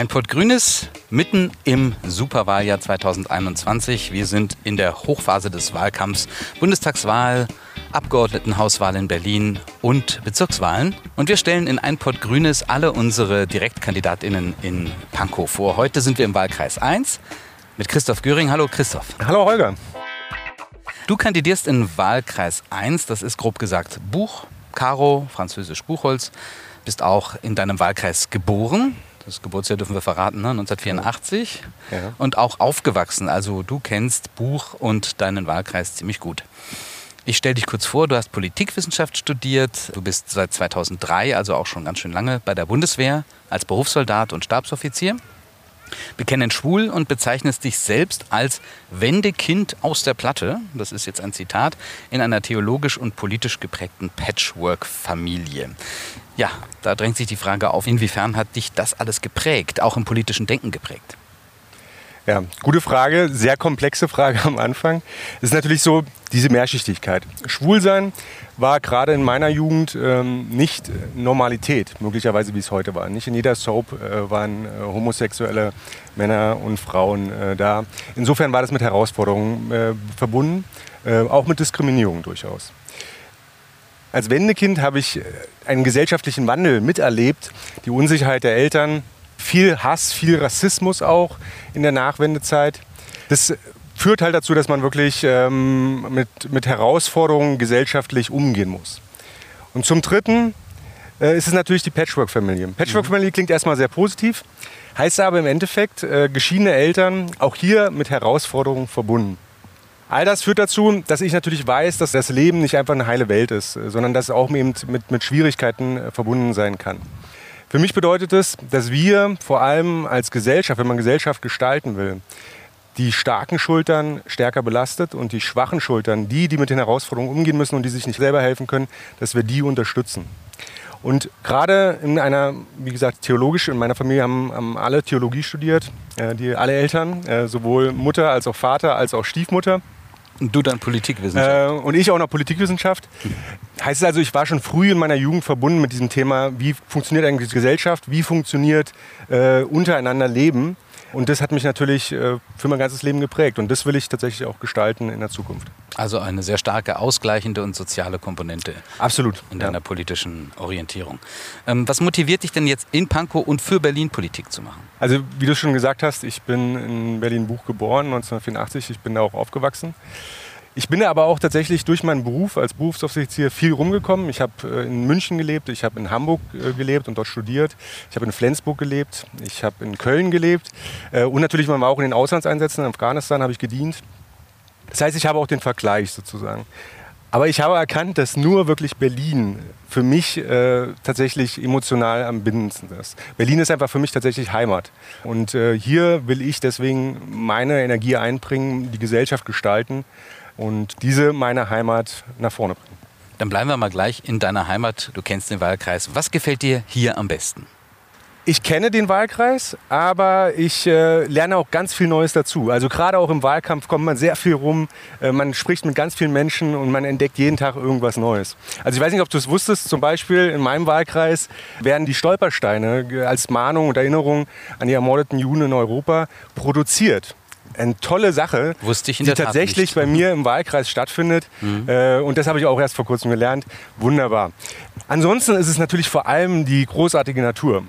Ein Pott Grünes mitten im Superwahljahr 2021. Wir sind in der Hochphase des Wahlkampfs. Bundestagswahl, Abgeordnetenhauswahl in Berlin und Bezirkswahlen. Und wir stellen in ein Pott Grünes alle unsere DirektkandidatInnen in Pankow vor. Heute sind wir im Wahlkreis 1 mit Christoph Göring. Hallo Christoph. Hallo Holger. Du kandidierst in Wahlkreis 1, das ist grob gesagt Buch, Karo, französisch Buchholz. Bist auch in deinem Wahlkreis geboren, das Geburtsjahr dürfen wir verraten, ne? 1984. Ja. Und auch aufgewachsen. Also du kennst Buch und deinen Wahlkreis ziemlich gut. Ich stelle dich kurz vor, du hast Politikwissenschaft studiert, du bist seit 2003, also auch schon ganz schön lange bei der Bundeswehr als Berufssoldat und Stabsoffizier. Bekennen schwul und bezeichnest dich selbst als Wendekind aus der Platte, das ist jetzt ein Zitat, in einer theologisch und politisch geprägten Patchwork-Familie. Ja, da drängt sich die Frage auf, inwiefern hat dich das alles geprägt, auch im politischen Denken geprägt? Ja, gute Frage, sehr komplexe Frage am Anfang. Es ist natürlich so, diese Mehrschichtigkeit. Schwulsein war gerade in meiner Jugend ähm, nicht Normalität, möglicherweise wie es heute war. Nicht in jeder Soap äh, waren äh, homosexuelle Männer und Frauen äh, da. Insofern war das mit Herausforderungen äh, verbunden, äh, auch mit Diskriminierung durchaus. Als Wendekind habe ich äh, einen gesellschaftlichen Wandel miterlebt, die Unsicherheit der Eltern, viel Hass, viel Rassismus auch in der Nachwendezeit. Das führt halt dazu, dass man wirklich ähm, mit, mit Herausforderungen gesellschaftlich umgehen muss. Und zum Dritten äh, ist es natürlich die Patchwork-Familie. Patchwork-Familie mhm. klingt erstmal sehr positiv, heißt aber im Endeffekt äh, geschiedene Eltern auch hier mit Herausforderungen verbunden. All das führt dazu, dass ich natürlich weiß, dass das Leben nicht einfach eine heile Welt ist, sondern dass es auch eben mit, mit Schwierigkeiten äh, verbunden sein kann. Für mich bedeutet es, dass wir vor allem als Gesellschaft, wenn man Gesellschaft gestalten will, die starken Schultern stärker belastet und die schwachen Schultern, die, die mit den Herausforderungen umgehen müssen und die sich nicht selber helfen können, dass wir die unterstützen. Und gerade in einer, wie gesagt, theologisch, in meiner Familie haben, haben alle Theologie studiert, äh, die, alle Eltern, äh, sowohl Mutter als auch Vater als auch Stiefmutter. Und du dann Politikwissenschaft. Äh, und ich auch noch Politikwissenschaft. Heißt es also, ich war schon früh in meiner Jugend verbunden mit diesem Thema, wie funktioniert eigentlich Gesellschaft, wie funktioniert äh, untereinander Leben. Und das hat mich natürlich äh, für mein ganzes Leben geprägt. Und das will ich tatsächlich auch gestalten in der Zukunft. Also eine sehr starke ausgleichende und soziale Komponente. Absolut. In deiner ja. politischen Orientierung. Ähm, was motiviert dich denn jetzt in Pankow und für Berlin Politik zu machen? Also wie du schon gesagt hast, ich bin in Berlin-Buch geboren, 1984. Ich bin da auch aufgewachsen. Ich bin aber auch tatsächlich durch meinen Beruf als Berufsoffizier viel rumgekommen. Ich habe äh, in München gelebt, ich habe in Hamburg äh, gelebt und dort studiert. Ich habe in Flensburg gelebt, ich habe in Köln gelebt äh, und natürlich man war auch in den Auslandseinsätzen. In Afghanistan habe ich gedient. Das heißt, ich habe auch den Vergleich sozusagen. Aber ich habe erkannt, dass nur wirklich Berlin für mich äh, tatsächlich emotional am bindendsten ist. Berlin ist einfach für mich tatsächlich Heimat. Und äh, hier will ich deswegen meine Energie einbringen, die Gesellschaft gestalten und diese meine Heimat nach vorne bringen. Dann bleiben wir mal gleich in deiner Heimat. Du kennst den Wahlkreis. Was gefällt dir hier am besten? Ich kenne den Wahlkreis, aber ich äh, lerne auch ganz viel Neues dazu. Also gerade auch im Wahlkampf kommt man sehr viel rum, äh, man spricht mit ganz vielen Menschen und man entdeckt jeden Tag irgendwas Neues. Also ich weiß nicht, ob du es wusstest, zum Beispiel in meinem Wahlkreis werden die Stolpersteine als Mahnung und Erinnerung an die ermordeten Juden in Europa produziert eine tolle Sache, Wusste ich in die tatsächlich bei mir im Wahlkreis stattfindet. Mhm. Äh, und das habe ich auch erst vor kurzem gelernt. Wunderbar. Ansonsten ist es natürlich vor allem die großartige Natur.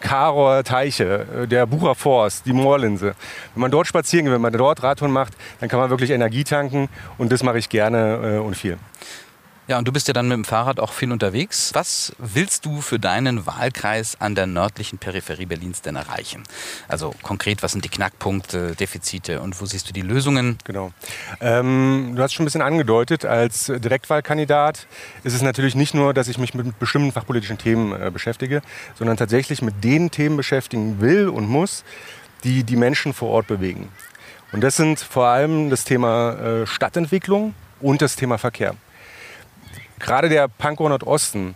Karor Teiche, äh, der Bucher Forst, die Moorlinse. Wenn man dort spazieren geht, wenn man dort Radtouren macht, dann kann man wirklich Energie tanken und das mache ich gerne äh, und viel. Ja, und du bist ja dann mit dem Fahrrad auch viel unterwegs. Was willst du für deinen Wahlkreis an der nördlichen Peripherie Berlins denn erreichen? Also konkret, was sind die Knackpunkte, Defizite und wo siehst du die Lösungen? Genau. Ähm, du hast schon ein bisschen angedeutet, als Direktwahlkandidat ist es natürlich nicht nur, dass ich mich mit bestimmten fachpolitischen Themen äh, beschäftige, sondern tatsächlich mit den Themen beschäftigen will und muss, die die Menschen vor Ort bewegen. Und das sind vor allem das Thema äh, Stadtentwicklung und das Thema Verkehr gerade der Pankow Nordosten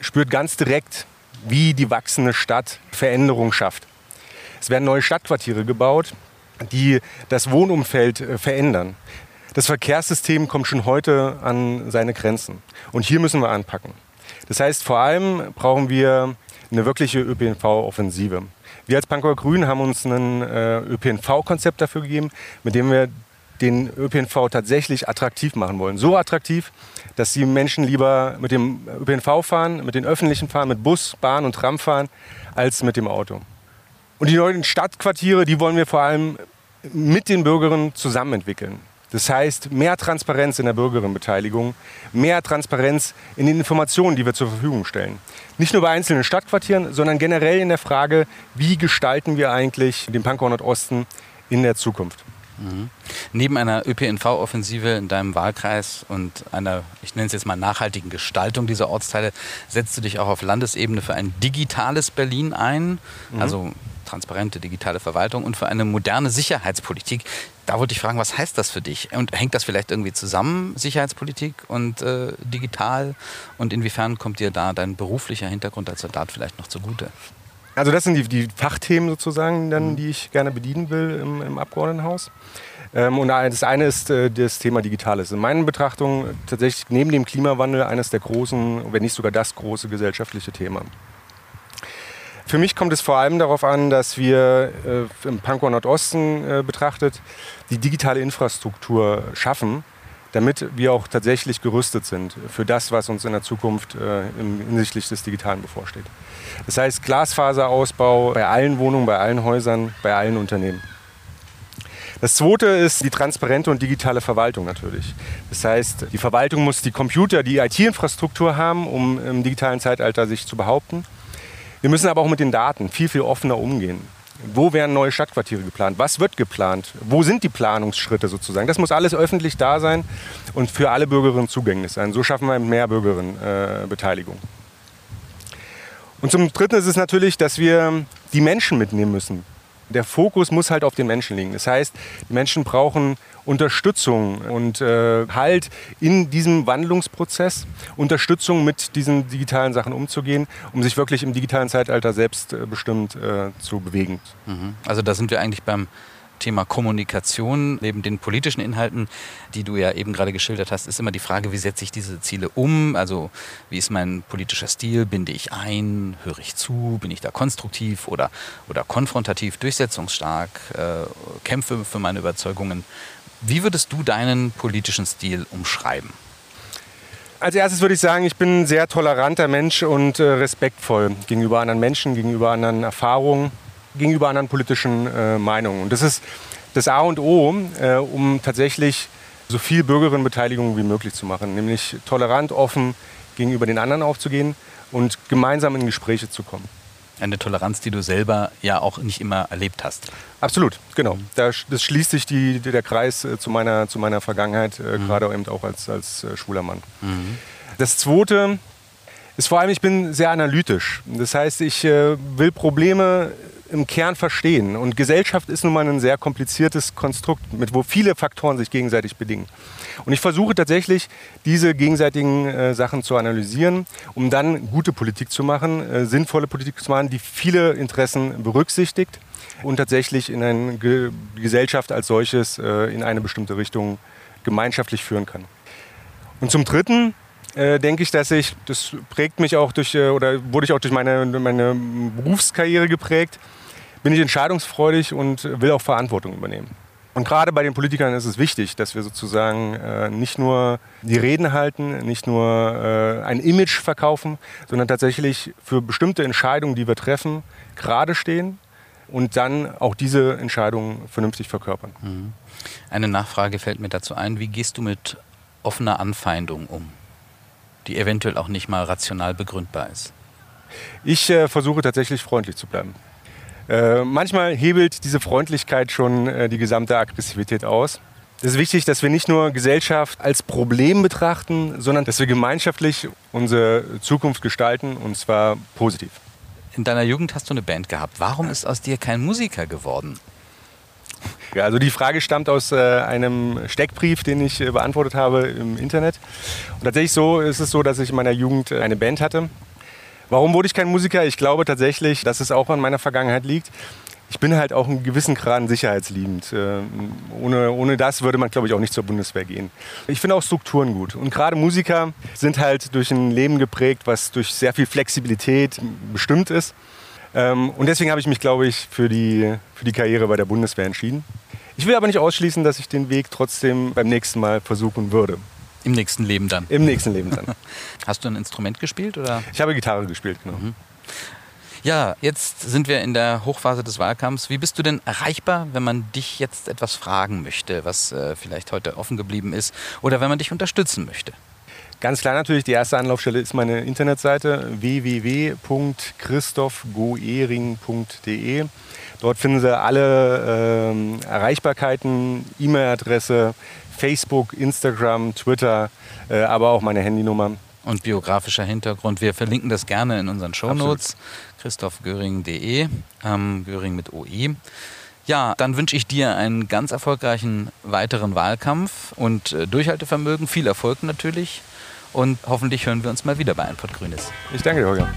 spürt ganz direkt, wie die wachsende Stadt Veränderung schafft. Es werden neue Stadtquartiere gebaut, die das Wohnumfeld äh, verändern. Das Verkehrssystem kommt schon heute an seine Grenzen. Und hier müssen wir anpacken. Das heißt, vor allem brauchen wir eine wirkliche ÖPNV-Offensive. Wir als Pankower Grün haben uns ein äh, ÖPNV-Konzept dafür gegeben, mit dem wir den ÖPNV tatsächlich attraktiv machen wollen. So attraktiv, dass die Menschen lieber mit dem ÖPNV fahren, mit den öffentlichen fahren, mit Bus, Bahn und Tram fahren, als mit dem Auto. Und die neuen Stadtquartiere, die wollen wir vor allem mit den Bürgerinnen zusammen entwickeln. Das heißt, mehr Transparenz in der Bürgerinnenbeteiligung, mehr Transparenz in den Informationen, die wir zur Verfügung stellen. Nicht nur bei einzelnen Stadtquartieren, sondern generell in der Frage, wie gestalten wir eigentlich den Pankow Nordosten in der Zukunft. Mhm. Neben einer ÖPNV-Offensive in deinem Wahlkreis und einer, ich nenne es jetzt mal, nachhaltigen Gestaltung dieser Ortsteile, setzt du dich auch auf Landesebene für ein digitales Berlin ein, mhm. also transparente digitale Verwaltung und für eine moderne Sicherheitspolitik. Da wollte ich fragen, was heißt das für dich? Und hängt das vielleicht irgendwie zusammen, Sicherheitspolitik und äh, digital? Und inwiefern kommt dir da dein beruflicher Hintergrund als Soldat vielleicht noch zugute? Also das sind die, die Fachthemen sozusagen, dann, mhm. die ich gerne bedienen will im, im Abgeordnetenhaus. Ähm, und das eine ist äh, das Thema Digitales. In meinen Betrachtungen tatsächlich neben dem Klimawandel eines der großen, wenn nicht sogar das große gesellschaftliche Thema. Für mich kommt es vor allem darauf an, dass wir äh, im Pankow Nordosten äh, betrachtet die digitale Infrastruktur schaffen, damit wir auch tatsächlich gerüstet sind für das, was uns in der Zukunft äh, hinsichtlich des Digitalen bevorsteht. Das heißt Glasfaserausbau bei allen Wohnungen, bei allen Häusern, bei allen Unternehmen. Das zweite ist die transparente und digitale Verwaltung natürlich. Das heißt, die Verwaltung muss die Computer, die IT-Infrastruktur haben, um im digitalen Zeitalter sich zu behaupten. Wir müssen aber auch mit den Daten viel, viel offener umgehen. Wo werden neue Stadtquartiere geplant? Was wird geplant? Wo sind die Planungsschritte sozusagen? Das muss alles öffentlich da sein und für alle Bürgerinnen zugänglich sein. So schaffen wir mehr Bürgerinnenbeteiligung. Äh, und zum Dritten ist es natürlich, dass wir die Menschen mitnehmen müssen. Der Fokus muss halt auf den Menschen liegen. Das heißt, die Menschen brauchen Unterstützung und äh, Halt in diesem Wandlungsprozess, Unterstützung mit diesen digitalen Sachen umzugehen, um sich wirklich im digitalen Zeitalter selbstbestimmt äh, zu bewegen. Mhm. Also da sind wir eigentlich beim Thema Kommunikation, neben den politischen Inhalten, die du ja eben gerade geschildert hast, ist immer die Frage, wie setze ich diese Ziele um? Also wie ist mein politischer Stil? Binde ich ein? Höre ich zu? Bin ich da konstruktiv oder, oder konfrontativ, durchsetzungsstark? Äh, kämpfe für meine Überzeugungen? Wie würdest du deinen politischen Stil umschreiben? Als erstes würde ich sagen, ich bin ein sehr toleranter Mensch und äh, respektvoll gegenüber anderen Menschen, gegenüber anderen Erfahrungen gegenüber anderen politischen äh, Meinungen. Und das ist das A und O, äh, um tatsächlich so viel Bürgerinnenbeteiligung wie möglich zu machen, nämlich tolerant, offen gegenüber den anderen aufzugehen und gemeinsam in Gespräche zu kommen. Eine Toleranz, die du selber ja auch nicht immer erlebt hast. Absolut, genau. Da, das schließt sich die, der Kreis äh, zu, meiner, zu meiner Vergangenheit, äh, mhm. gerade eben auch als, als äh, schwuler Mann. Mhm. Das Zweite ist vor allem, ich bin sehr analytisch. Das heißt, ich will Probleme im Kern verstehen. Und Gesellschaft ist nun mal ein sehr kompliziertes Konstrukt, mit wo viele Faktoren sich gegenseitig bedingen. Und ich versuche tatsächlich, diese gegenseitigen äh, Sachen zu analysieren, um dann gute Politik zu machen, äh, sinnvolle Politik zu machen, die viele Interessen berücksichtigt und tatsächlich in eine Ge Gesellschaft als solches äh, in eine bestimmte Richtung gemeinschaftlich führen kann. Und zum Dritten äh, denke ich, dass ich, das prägt mich auch durch, äh, oder wurde ich auch durch meine, meine Berufskarriere geprägt, bin ich entscheidungsfreudig und will auch Verantwortung übernehmen. Und gerade bei den Politikern ist es wichtig, dass wir sozusagen äh, nicht nur die Reden halten, nicht nur äh, ein Image verkaufen, sondern tatsächlich für bestimmte Entscheidungen, die wir treffen, gerade stehen und dann auch diese Entscheidungen vernünftig verkörpern. Mhm. Eine Nachfrage fällt mir dazu ein. Wie gehst du mit offener Anfeindung um? die eventuell auch nicht mal rational begründbar ist? Ich äh, versuche tatsächlich freundlich zu bleiben. Äh, manchmal hebelt diese Freundlichkeit schon äh, die gesamte Aggressivität aus. Es ist wichtig, dass wir nicht nur Gesellschaft als Problem betrachten, sondern dass wir gemeinschaftlich unsere Zukunft gestalten und zwar positiv. In deiner Jugend hast du eine Band gehabt. Warum ist aus dir kein Musiker geworden? Ja, also die Frage stammt aus äh, einem Steckbrief, den ich äh, beantwortet habe im Internet. Und tatsächlich so ist es so, dass ich in meiner Jugend äh, eine Band hatte. Warum wurde ich kein Musiker? Ich glaube tatsächlich, dass es auch an meiner Vergangenheit liegt. Ich bin halt auch einen gewissen Grad sicherheitsliebend. Äh, ohne, ohne das würde man, glaube ich, auch nicht zur Bundeswehr gehen. Ich finde auch Strukturen gut. Und gerade Musiker sind halt durch ein Leben geprägt, was durch sehr viel Flexibilität bestimmt ist. Ähm, und deswegen habe ich mich, glaube ich, für die, für die Karriere bei der Bundeswehr entschieden. Ich will aber nicht ausschließen, dass ich den Weg trotzdem beim nächsten Mal versuchen würde. Im nächsten Leben dann? Im nächsten Leben dann. Hast du ein Instrument gespielt? Oder? Ich habe Gitarre gespielt, genau. Mhm. Ja, jetzt sind wir in der Hochphase des Wahlkampfs. Wie bist du denn erreichbar, wenn man dich jetzt etwas fragen möchte, was äh, vielleicht heute offen geblieben ist, oder wenn man dich unterstützen möchte? Ganz klar natürlich, die erste Anlaufstelle ist meine Internetseite www.christophgoering.de. Dort finden Sie alle äh, Erreichbarkeiten, E-Mail-Adresse, Facebook, Instagram, Twitter, äh, aber auch meine Handynummer. Und biografischer Hintergrund. Wir verlinken das gerne in unseren Shownotes. christophgöring.de, ähm, Göring mit OE. Ja, dann wünsche ich dir einen ganz erfolgreichen weiteren Wahlkampf und äh, Durchhaltevermögen, viel Erfolg natürlich. Und hoffentlich hören wir uns mal wieder bei Ein Grünes. Ich danke dir, Holger.